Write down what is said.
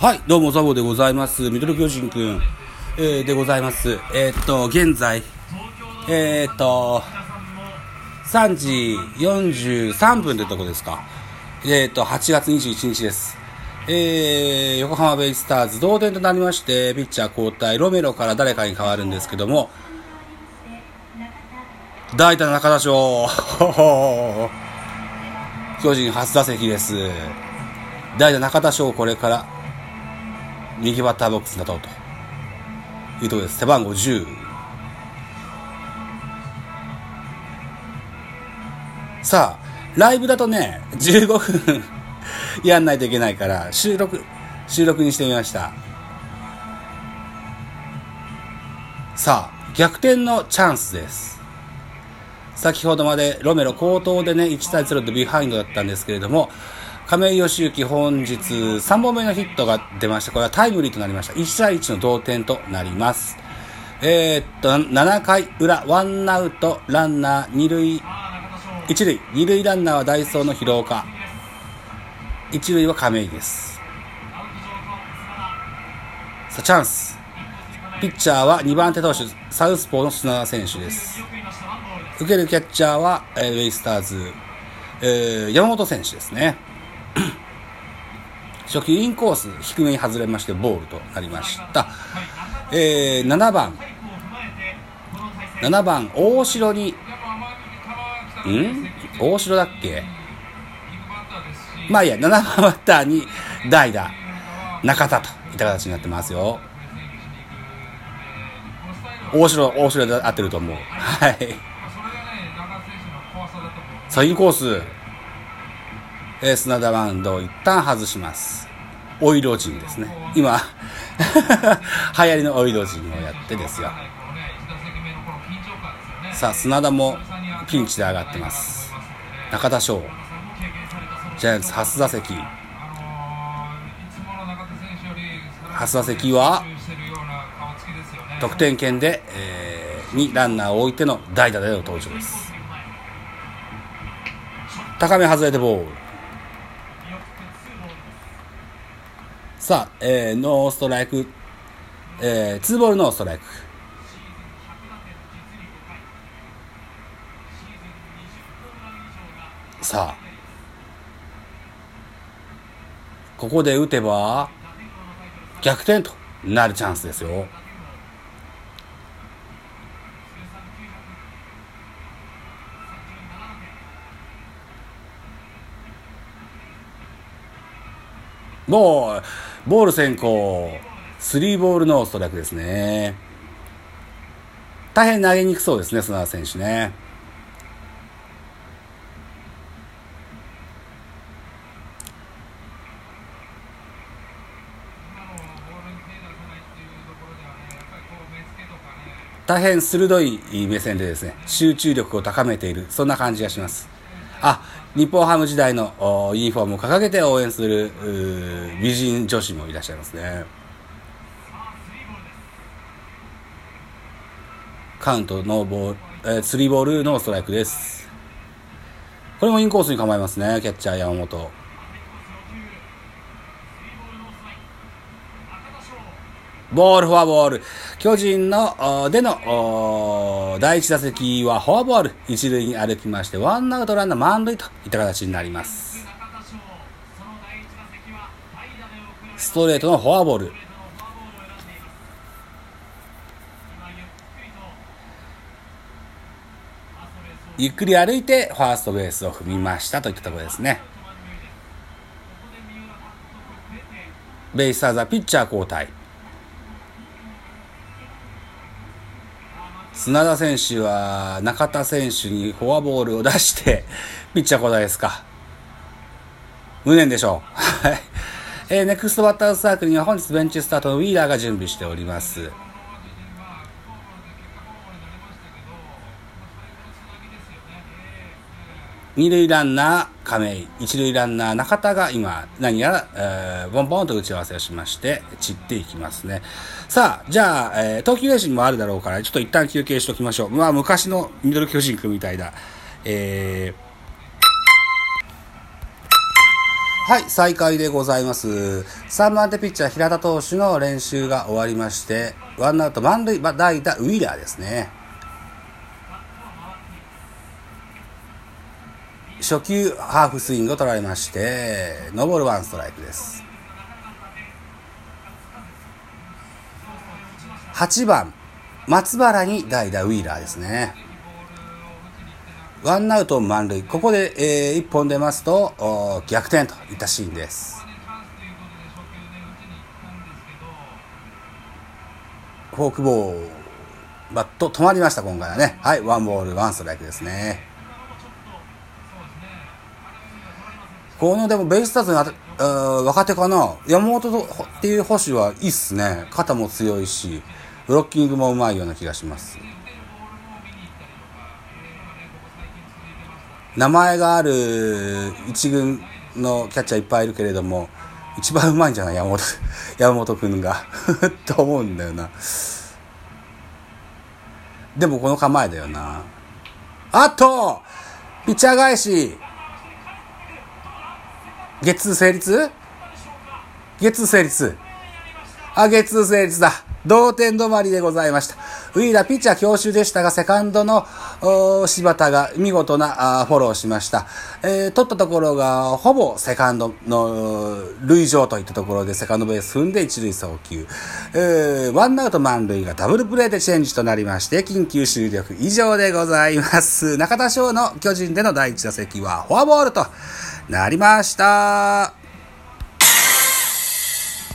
はい、どうも、ザボでございます。ミドル巨人くん、えー、でございます。えーっと、現在、えーっと、3時43分というとこですか。えーっと、8月21日です。えー、横浜ベイスターズ同点となりまして、ピッチャー交代、ロメロから誰かに変わるんですけども、代打中田翔、巨人初打席です。代打中田翔、これから、右バッターボックスに立とうというところです。背番号10。さあ、ライブだとね、15分やんないといけないから、収録、収録にしてみました。さあ、逆転のチャンスです。先ほどまでロメロ高騰でね、1対0でビハインドだったんですけれども、亀井義行本日3本目のヒットが出ました。これはタイムリーとなりました。1対1の同点となります。えー、っと、7回裏、ワンアウト、ランナー、2塁、1塁、2塁ランナーはダイソーの広岡。1塁は亀井です。さあ、チャンス。ピッチャーは2番手投手、サウスポーの砂田選手です。受けるキャッチャーは、えー、ベイスターズ、えー、山本選手ですね。初球インコース低めに外れましてボールとなりました。えー、7番、7番大城に、ん？大城だっけ？まあいいや、7番バッターに代打、中田といった形になってますよ。大城、大城で合ってると思う。はい。さあ、インコース。えー、砂田バウンドを一旦外します。オイロジンですね。今、流行りのオイロジンをやってですよ。さあ、砂田もピンチで上がってます。中田翔。ジャイアンツ初打席。初打席は、得点圏で、えー、にランナーを置いての代打での登場です。高め外れてボール。さあ、えー、ノーストライク、えー、ツーボールノーストライク。さあ、ここで打てば、逆転となるチャンスですよ。もう、ボール先行、スリーボールのストライクですね。大変投げにくそうですね、砂田選手ね。大変鋭い目線でですね、集中力を高めている、そんな感じがします。あ、日本ハム時代のユニフォームを掲げて応援する美人女子もいらっしゃいますね。カウントノーボール、えー、スリーボールノーストライクです。これもインコースに構えますね、キャッチャー山本。ボール、フォアボール。巨人の、での、第一打席はフォアボール。一塁に歩きまして、ワンアウトランナー満塁といった形になります。ストレートのフォアボール。ゆっくり歩いてファーストベースを踏みましたといったところですね。ベイスターズはピッチャー交代。砂田選手は中田選手にフォアボールを出して、ピッチャー交代ですか。無念でしょう。はい。えー、ネクストバッターズサークルには本日ベンチスタートのウィーラーが準備しております。二塁ランナー亀井、一塁ランナー中田が今、何やら、えー、ボンボンと打ち合わせをしまして、散っていきますね。さあ、じゃあ、えー、投球練習もあるだろうから、ちょっと一旦休憩しておきましょう。まあ、昔のミドル巨人君みたいだ。えはい、再開でございます。3番手ピッチャー平田投手の練習が終わりまして、ワンアウト満塁、まあ代打ウィーラーですね。初球ハーフスイングを取られまして、ノーボールワンストライクです。8番、松原に代打ウィーラーですね。ワンアウト満塁。ここで、えー、1本出ますと、逆転といったシーンです。フォークボール、バット止まりました、今回はね。はい、ワンボール、ワンストライクですね。このでもベイスターズにあ若手かな？山本っていう捕手はいいっすね。肩も強いし、ブロッキングもうまいような気がします。名前がある一軍のキャッチャーいっぱいいるけれども、一番うまいんじゃない？山本、山本くんが。と思うんだよな。でもこの構えだよな。あとピッチャー返しゲッツー成立？ゲッツー成立あ、ゲッツー成立だ。同点止まりでございました。ウィーラピッチャー強襲でしたが、セカンドの柴田が見事なフォローしました。えー、取ったところが、ほぼセカンドの塁上といったところで、セカンドベース踏んで一塁送球。えー、ワンアウト満塁がダブルプレーでチェンジとなりまして、緊急終了以上でございます。中田翔の巨人での第一打席はフォアボールとなりました。